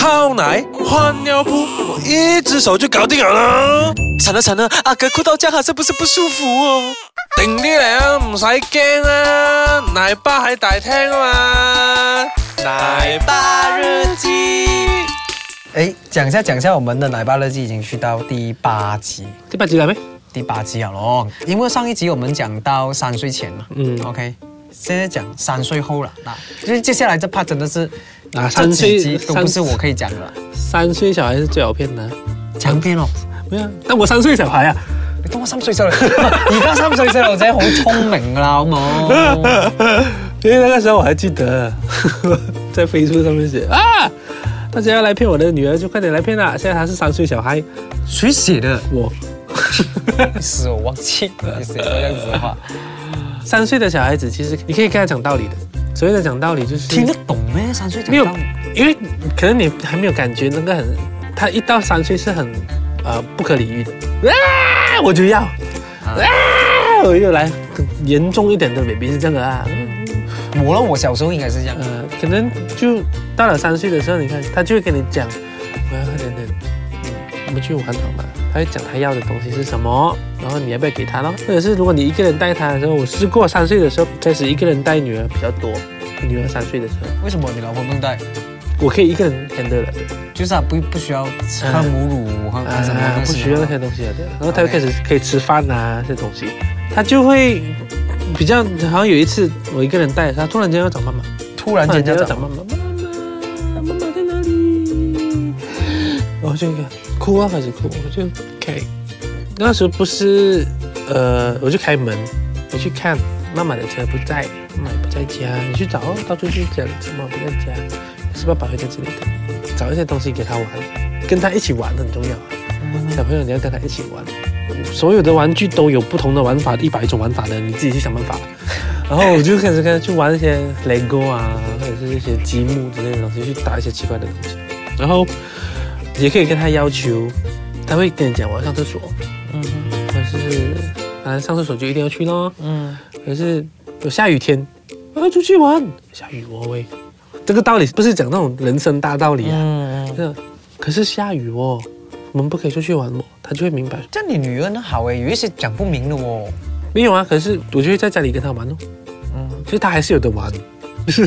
泡奶、换尿布，我一只手就搞定好了。惨了惨了，阿哥哭到家还是不是不舒服哦？顶你啊，唔使惊啊，奶爸喺大厅啊嘛。奶爸日记，哎，讲下讲下，我们的奶爸日记已经去到第八集。第八集啦咩？第八集啊咯，因为上一集我们讲到三岁前嘛。嗯，OK。现在讲三岁后了，那因为接下来这 part 真的是，啊，三岁几三岁我可以讲的啦。三岁小孩是最好骗的，强骗哦！咩啊？但我三岁小孩啊！你当我三岁小孩，而 家三岁小孩好聪明噶啦，好冇。那个时候我还记得，在飞书上面写啊，大家要来骗我的女儿，就快点来骗啦！现在她是三岁小孩，谁写的？我，是我忘记了，你写这样子的话。三岁的小孩子，其实你可以跟他讲道理的。所谓的讲道理，就是听得懂咩？三岁讲道理，没有，因为可能你还没有感觉那个很，他一到三岁是很，呃，不可理喻的。啊，我就要，啊，我又来，严重一点的，baby 是这样的啊。我我小时候应该是这样，可能就到了三岁的时候，你看他就会跟你讲，我要喝点点，嗯，不去午安躺吧。他会讲他要的东西是什么，然后你要不要给他喽？或者是如果你一个人带他的时候，我试过三岁的时候开始一个人带女儿比较多。女儿三岁的时候，为什么你老婆不带？我可以一个人牵着的，就是不不需要吃母乳和什么，不需要那些东西。然后他就开始可以吃饭啊，这些东西，他就会比较好像有一次我一个人带他，突然间要找妈妈，突然间要找妈妈，妈妈在哪里？就一个。哭啊，开始哭，我就开。那时候不是，呃，我就开门，我去看妈妈的车不在，妈妈不在家，你去找到处去讲，妈不在家，是不是会在这里的？找一些东西给他玩，跟他一起玩很重要啊。小朋友你要跟他一起玩，所有的玩具都有不同的玩法，一百种玩法的，你自己去想办法。然后我就开始跟他去玩一些 LEGO 啊，或者是那些积木之类的东西，去打一些奇怪的东西，然后。也可以跟他要求，他会跟你讲我要上厕所，嗯，可是啊上厕所就一定要去咯，嗯，可是有下雨天，我要出去玩，下雨哦喂，这个道理不是讲那种人生大道理啊，嗯嗯，可是下雨哦，我们不可以出去玩哦，他就会明白。这样你女儿那好哎，有一些讲不明的哦，没有啊，可是我就会在家里跟他玩哦，嗯，所以他还是有的玩，是，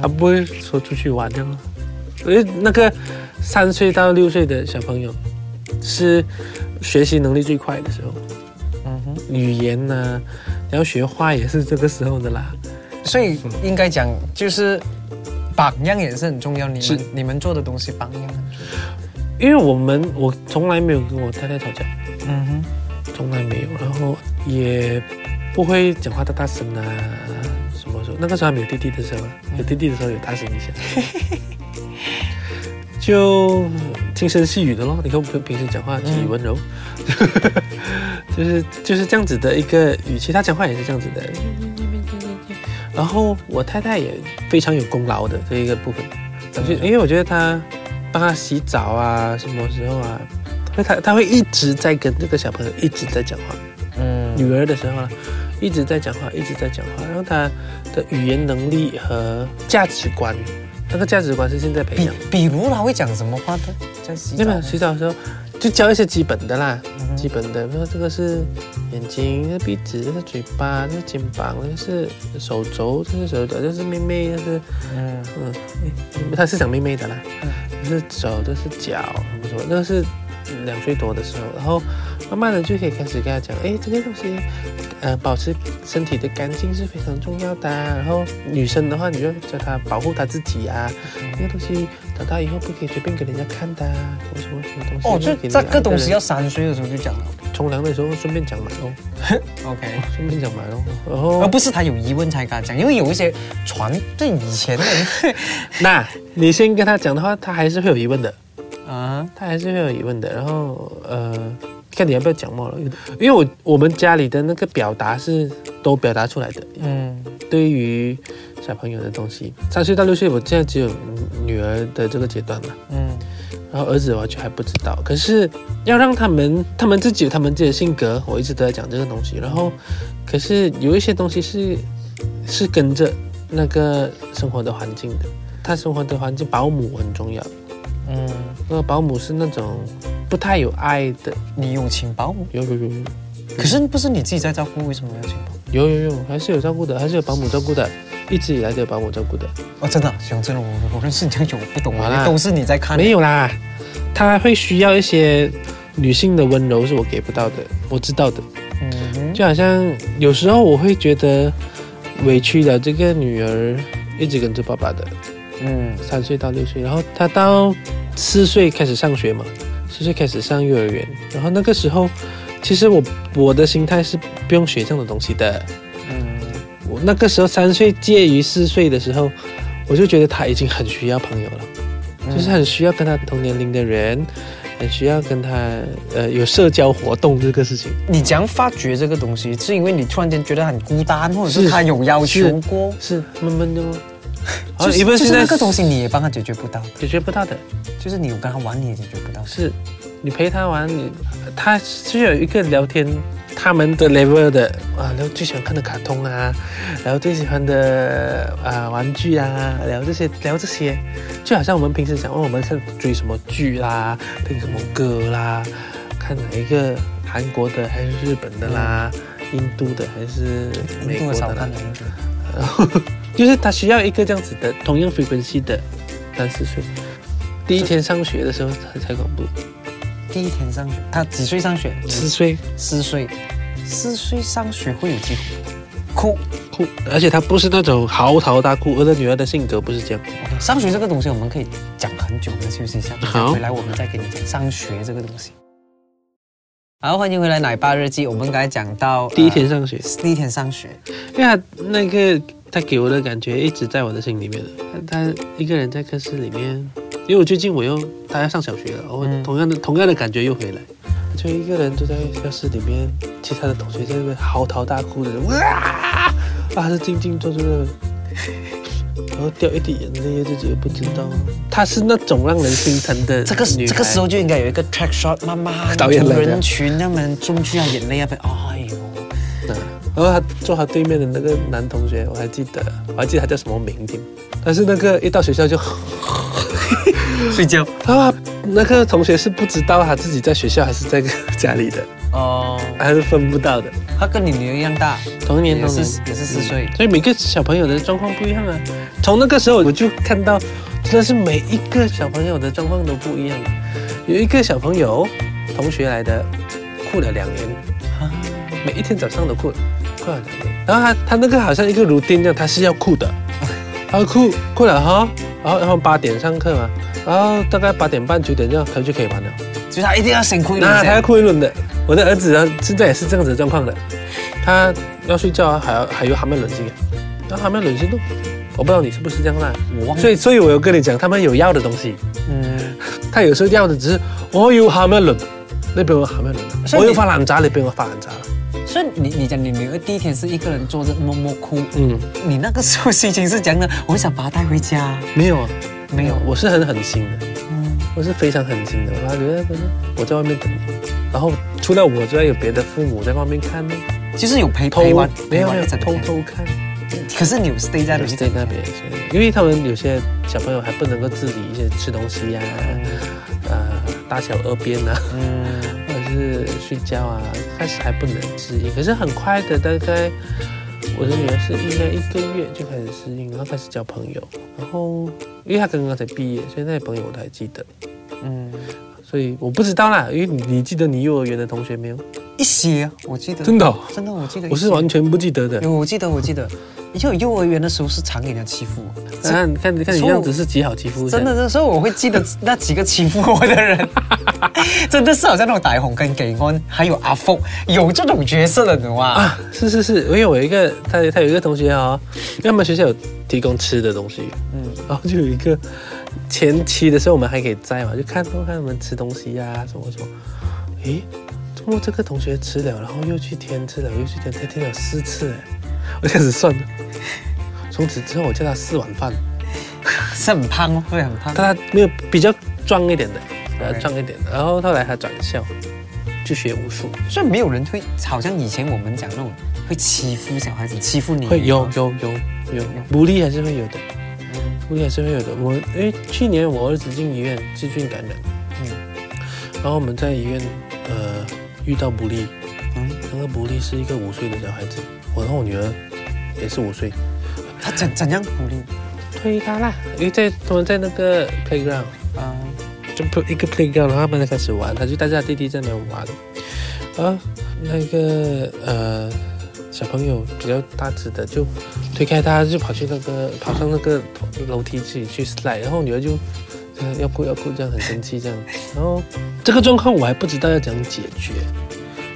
他不会说出去玩这样。所以那个三岁到六岁的小朋友是学习能力最快的时候。嗯哼，语言呢，要学话也是这个时候的啦。所以应该讲就是榜样也是很重要。你们你们做的东西榜样。因为我们我从来没有跟我太太吵架。嗯哼，从来没有。然后也不会讲话的大声啊什么候？那个时候还没有弟弟的时候，有弟弟的时候有大声一些。就轻声细语的咯。你看我平平时讲话很温柔，就是就是这样子的一个语气，他讲话也是这样子的。然后我太太也非常有功劳的这一个部分，因为我觉得她帮他洗澡啊，什么时候啊，会他他会一直在跟这个小朋友一直在讲话，嗯，女儿的时候呢，一直在讲话，一直在讲话，然后他的语言能力和价值观。那个价值观是现在培养。比如他会讲什么话的，在洗澡？你们洗澡时候就教一些基本的啦，基本的，比如说这个是眼睛，这鼻子，这个、嘴巴，这个、肩膀，这个、是手肘，这是手肘，这是妹妹，这是嗯嗯，他是讲妹妹的啦，这是手，这是脚，不错，那是。两岁多的时候，然后慢慢的就可以开始跟他讲，哎，这个东西，呃，保持身体的干净是非常重要的。然后女生的话，你就教她保护她自己啊，这个东西，长大以后不可以随便给人家看的，什么什么东西。哦，这这个东西要三岁的时候就讲了，冲凉的时候顺便讲嘛哦。OK，顺便讲嘛哦。然后，而不是他有疑问才跟他讲，因为有一些传在以前的，那你先跟他讲的话，他还是会有疑问的。啊，他还是会有疑问的。然后，呃，看你要不要讲茂了，因为我我们家里的那个表达是都表达出来的。嗯，对于小朋友的东西，三岁到六岁，我现在只有女儿的这个阶段嘛。嗯，然后儿子完全还不知道。可是要让他们，他们自己有他们自己的性格，我一直都在讲这个东西。然后，可是有一些东西是是跟着那个生活的环境的，他生活的环境，保姆很重要。嗯，那个保姆是那种不太有爱的，你用请保姆？有有有有。可是不是你自己在照顾，为什么要请保姆？有有有，还是有照顾的，还是有保姆照顾的，一直以来都有保姆照顾的。哦，真的，讲真的，我我认识你么久，我不懂啊，都是你在看，没有啦。他会需要一些女性的温柔，是我给不到的，我知道的。嗯，就好像有时候我会觉得委屈了这个女儿，一直跟着爸爸的。嗯，三岁到六岁，然后他到四岁开始上学嘛，四岁开始上幼儿园。然后那个时候，其实我我的心态是不用学这样的东西的。嗯，我那个时候三岁介于四岁的时候，我就觉得他已经很需要朋友了，就是很需要跟他同年龄的人，很需要跟他呃有社交活动这个事情。你样发掘这个东西，是因为你突然间觉得很孤单，或者是他有要求过？是闷闷的吗？也 不是那个东西，你也帮他解决不到，解决不到的，就是你跟他玩，你也解决不到。是，你陪他玩，你他是有一个聊天，他们的 level 的啊，聊最喜欢看的卡通啊，聊最喜欢的啊玩具啊，聊这些聊这些，就好像我们平时想问我们是追什么剧啦，听什么歌啦，看哪一个韩国的还是日本的啦，印度的还是美国的啦。就是他需要一个这样子的，同样 frequency 的，三四岁，第一天上学的时候才才恐怖。第一天上学，他几岁上学？四岁。四岁，四岁上学会有哭哭，而且他不是那种嚎啕大哭，而他女儿的性格不是这样。上学这个东西我们可以讲很久，我们休息一下，好，回来我们再给你讲上学这个东西。好，欢迎回来《奶爸日记》，我们刚才讲到第一天上学，第一天上学，为他那个。他给我的感觉一直在我的心里面的。他一个人在课室里面，因为我最近我又他要上小学了，我同样的同样的感觉又回来。就一个人坐在教室里面，其他的同学在那边嚎啕大哭的哇，啊是静静坐坐的，然后掉一滴眼泪自己又不知道。他是那种让人心疼的这个这个时候就应该有一个 track shot，妈妈 导演人群那么中间要眼泪一被，哦。然后他坐他对面的那个男同学，我还记得，我还记得他叫什么名字，但是那个一到学校就 睡觉他那个同学是不知道他自己在学校还是在家里的哦，还是分不到的。他跟你女儿一样大，同一年同龄，也是四岁。所以每个小朋友的状况不一样啊。从那个时候我就看到，真的是每一个小朋友的状况都不一样。有一个小朋友同学来的，哭了两年，每一天早上都了。快了然后他他那个好像一个炉钉一样，他是要哭的，他哭哭了哈，然后然后八点上课嘛，然后大概八点半九点这样，他就可以玩了。所以他一定要先哭一轮。那他要哭一轮的，我的儿子现在也是这样子状况的，他要睡觉啊，还要还有喊一冷静，个，那还没冷静都，我不知道你是不是这样啦、啊？所以所以我有跟你讲，他们有要的东西，嗯，他有时候要的只是我有还没冷，那边我还没冷，我有发懒渣，你边我发懒渣。所以你你讲你女儿第一天是一个人坐着默默哭，嗯，你那个时候心情是怎的？我想把她带回家。没有，啊，没有，我是很狠心的，嗯，我是非常狠心的。我觉得我在外面等你，然后除了我之外，有别的父母在外面看吗？其实有陪陪玩，没有没有偷偷看。可是你有 stay 在 stay 在那边，因为他们有些小朋友还不能够自理一些吃东西呀，呃，大小二便啊。嗯。是睡觉啊，开始还不能适应，可是很快的，大概我的女儿是应该一个月就开始适应，然后开始交朋友，然后因为她刚刚才毕业，所以那些朋友我都还记得，嗯，所以我不知道啦，因为你记得你幼儿园的同学没有一些，我记得真的真的，我记得我是完全不记得的，我记得我记得。以前我幼儿园的时候是常给人家欺负，看，看，看你样子是极好欺负。真的，那时候我会记得那几个欺负我的人，真的是好像那种大红跟耿安还有阿凤，有这种角色的哇！啊，是是是，我有一个，他他有一个同学啊，我们学校有提供吃的东西，嗯，然后就有一个前期的时候我们还可以摘嘛，就看东看他们吃东西呀，什么什么，咦，通过这个同学吃了，然后又去添吃了，又去添添添了四次，哎。开始算了。从此之后我叫他四碗饭，是很胖，会很胖。他没有比较壮一点的，比较壮一点的。然后后来他转校，去学武术。所以没有人会，好像以前我们讲那种会欺负小孩子，欺负你。会有有有有，不利还是会有的，不利还是会有的。我哎，去年我儿子进医院，细菌感染，嗯，然后我们在医院呃遇到不利，嗯，那个不利是一个五岁的小孩子，我让我女儿。也是五岁，他怎怎样鼓励？推他啦，因为在他们在那个 playground，啊，就一个 playground，然后他们就开始玩，他就带着他弟弟在那玩，啊，那个呃小朋友比较大只的就推开他，就跑去那个爬上那个楼梯去去 slide，然后女儿就要哭要哭，这样很生气这样，然后这个状况我还不知道要怎样解决。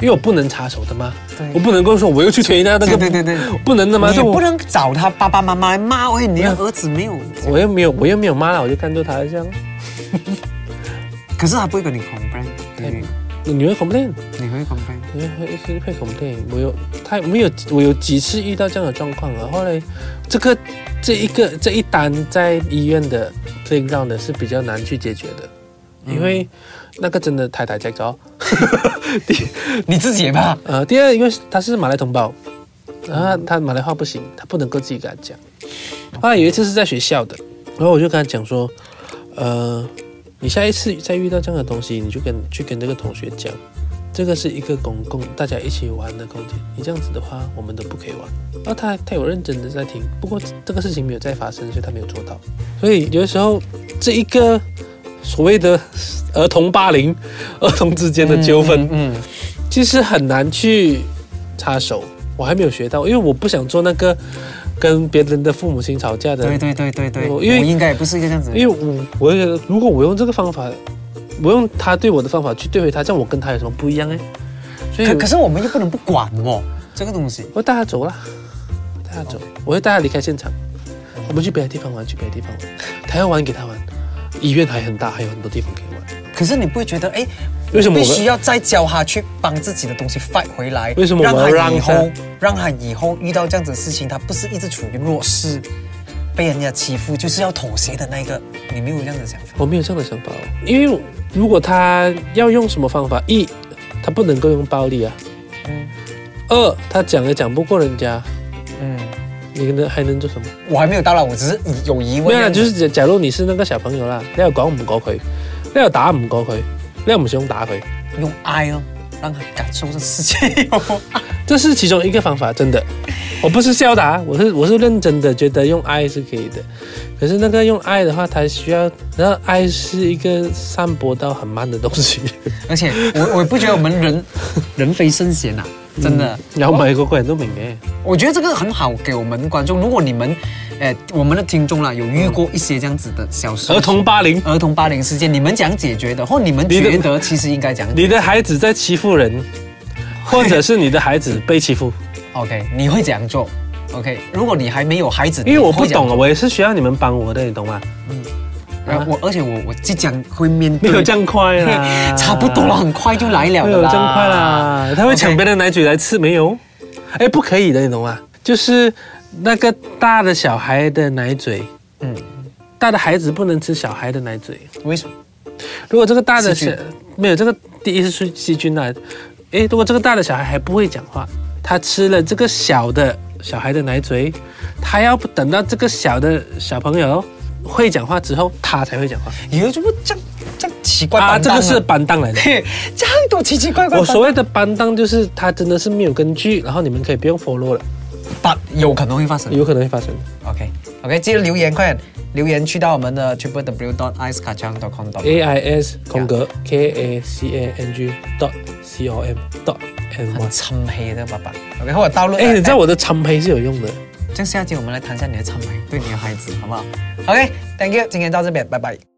因为我不能插手的吗？我不能够说我又去推他。那个，对对对对，不能的吗？我不能找他爸爸妈妈来骂，喂，你的儿子没有，我又没有，我又没有骂了，我就看住他这样。可是他不会跟你 complain，你你会 complain？你会 complain？我会会 complain。我有他，没有我有几次遇到这样的状况啊。后来这个这一个这一单在医院的这一 a y r o u n d 是比较难去解决的，因为。那个真的太太糟糕，第你自己也怕。呃，第二，因为他是马来同胞，啊，他马来话不行，他不能够自己跟他讲。后来有一次是在学校的，然后我就跟他讲说，呃，你下一次再遇到这样的东西，你就跟去跟那个同学讲，这个是一个公共大家一起玩的空间，你这样子的话，我们都不可以玩。然后他他有认真的在听，不过这个事情没有再发生，所以他没有做到。所以有的时候这一个。所谓的儿童霸凌，儿童之间的纠纷，嗯，其实很难去插手。我还没有学到，因为我不想做那个跟别人的父母亲吵架的。对对对对对，我应该也不是一个这样子。因为，我我觉得，如果我用这个方法，我用他对我的方法去对付他，这样我跟他有什么不一样哎？所以，可是我们又不能不管哦，这个东西。我带他走了，带他走，我会带他离开现场。我们去别的地方玩，去别的地方玩。他要玩，给他玩。医院还很大，还有很多地方可以玩。可是你不会觉得，哎，为什么必须要再教他去帮自己的东西 fight 回来？为什么让他以后让他以后遇到这样子的事情，他不是一直处于弱势，被人家欺负，就是要妥协的那个？你没有这样的想法？我没有这样的想法，因为如果他要用什么方法，一，他不能够用暴力啊。嗯。二，他讲也讲不过人家。你能还能做什么？我还没有到啦，我只是有疑问。没有啊，就是假如你是那个小朋友啦，你要讲唔过佢，你要打唔过佢，你又唔想打佢，用爱哦，让他感受这世界哦。这是其中一个方法，真的。我不是笑答，我是我是认真的，觉得用爱是可以的。可是那个用爱的话，它需要，然后爱是一个散播到很慢的东西，而且我我不觉得我们人 人非圣贤呐。真的，有每个贵众都明嘅。我觉得这个很好，给我们观众，如果你们，诶，我们的听众啦，有遇过一些这样子的小事，儿童霸凌，儿童霸凌事件，你们想解决的，或你们觉得 其实应该讲，你的孩子在欺负人，或者是你的孩子被欺负。OK，你会怎样做？OK，如果你还没有孩子，因为我不懂啊，我也是需要你们帮我的，你懂吗？嗯。后我而且我我即将会面，没有这样快了，差不多了，很快就来了，没有这样快啦。他会抢别的奶嘴来吃没有？哎，不可以的，你懂吗？就是那个大的小孩的奶嘴，嗯，大的孩子不能吃小孩的奶嘴，为什么？如果这个大的小没有这个第一次是细菌呐，哎，如果这个大的小孩还不会讲话，他吃了这个小的小孩的奶嘴，他要不等到这个小的小朋友。会讲话之后，他才会讲话。耶，这样，这样奇怪。啊，这个是班当来的，这样多奇奇怪怪。我所谓的班当就是他真的是没有根据，然后你们可以不用 follow 了。发有可能会发生，有可能会发生 OK，OK，记得留言，快留言去到我们的 triple w dot a i s k a c a n g dot c o m dot n y。很苍黑的爸爸。OK，我道路。哎，你知道我的苍黑是有用的。这下期我们来谈一下你的坦白，对你的孩子，好不好？OK，Thank you，今天到这边，拜拜。